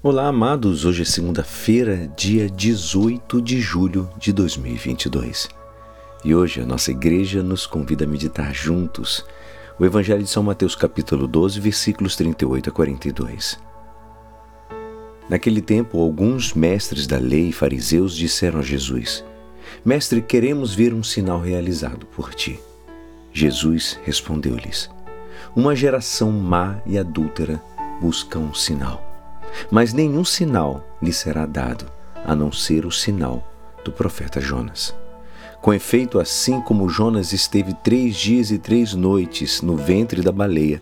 Olá, amados. Hoje é segunda-feira, dia 18 de julho de 2022. E hoje a nossa igreja nos convida a meditar juntos o Evangelho de São Mateus, capítulo 12, versículos 38 a 42. Naquele tempo, alguns mestres da lei e fariseus disseram a Jesus: Mestre, queremos ver um sinal realizado por ti. Jesus respondeu-lhes: Uma geração má e adúltera busca um sinal mas nenhum sinal lhe será dado, a não ser o sinal do profeta Jonas. Com efeito, assim como Jonas esteve três dias e três noites no ventre da baleia,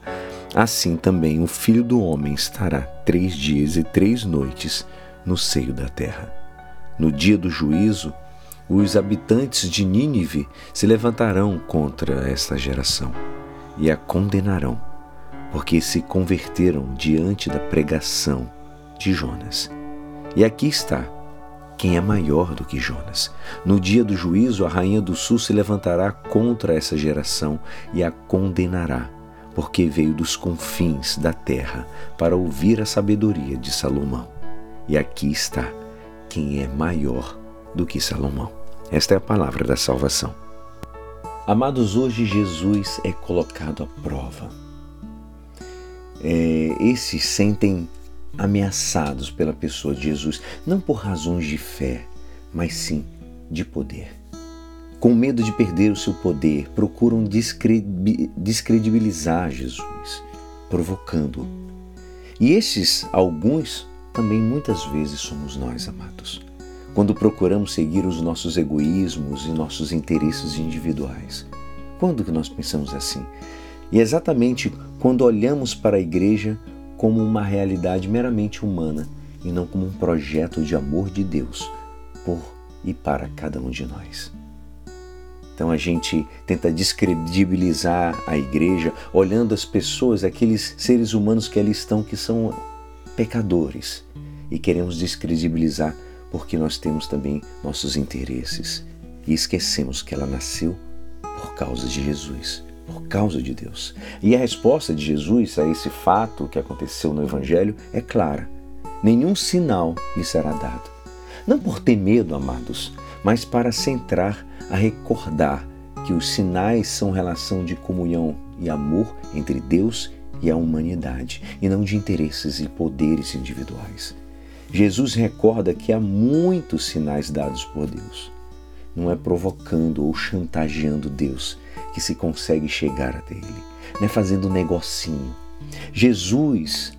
assim também o filho do homem estará três dias e três noites no seio da terra. No dia do juízo, os habitantes de Nínive se levantarão contra esta geração e a condenarão, porque se converteram diante da pregação de Jonas. E aqui está quem é maior do que Jonas. No dia do juízo, a rainha do sul se levantará contra essa geração e a condenará, porque veio dos confins da terra para ouvir a sabedoria de Salomão. E aqui está quem é maior do que Salomão. Esta é a palavra da salvação. Amados, hoje Jesus é colocado à prova. É, esses sentem ameaçados pela pessoa de Jesus, não por razões de fé, mas sim de poder. Com medo de perder o seu poder, procuram descredibilizar Jesus, provocando-o. E esses alguns também muitas vezes somos nós, amados, quando procuramos seguir os nossos egoísmos e nossos interesses individuais. Quando que nós pensamos assim? E exatamente quando olhamos para a igreja como uma realidade meramente humana e não como um projeto de amor de Deus por e para cada um de nós. Então a gente tenta descredibilizar a igreja olhando as pessoas, aqueles seres humanos que ali estão que são pecadores e queremos descredibilizar porque nós temos também nossos interesses e esquecemos que ela nasceu por causa de Jesus por causa de Deus. E a resposta de Jesus a esse fato que aconteceu no Evangelho é clara: nenhum sinal lhe será dado. Não por ter medo, amados, mas para centrar a recordar que os sinais são relação de comunhão e amor entre Deus e a humanidade, e não de interesses e poderes individuais. Jesus recorda que há muitos sinais dados por Deus. Não é provocando ou chantageando Deus, que se consegue chegar até Ele, não é fazendo um negocinho. Jesus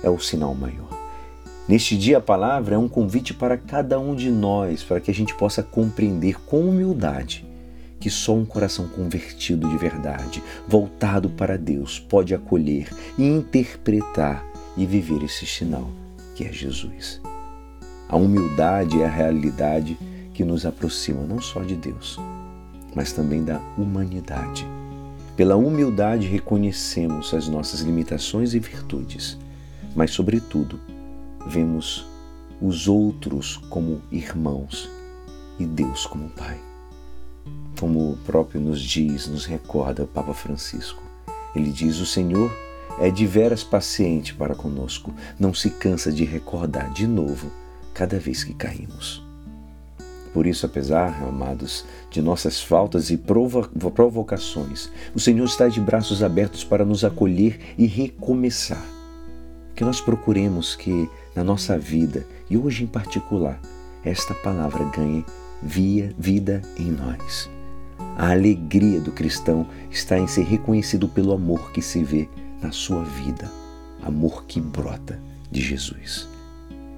é o sinal maior. Neste dia, a palavra é um convite para cada um de nós, para que a gente possa compreender com humildade que só um coração convertido de verdade, voltado para Deus, pode acolher interpretar e viver esse sinal, que é Jesus. A humildade é a realidade que nos aproxima não só de Deus, mas também da humanidade. Pela humildade reconhecemos as nossas limitações e virtudes, mas, sobretudo, vemos os outros como irmãos e Deus como Pai. Como o próprio nos diz, nos recorda o Papa Francisco. Ele diz: O Senhor é de veras paciente para conosco, não se cansa de recordar de novo cada vez que caímos. Por isso, apesar, amados, de nossas faltas e provocações, o Senhor está de braços abertos para nos acolher e recomeçar. Que nós procuremos que na nossa vida, e hoje em particular, esta palavra ganhe via vida em nós. A alegria do cristão está em ser reconhecido pelo amor que se vê na sua vida, amor que brota de Jesus.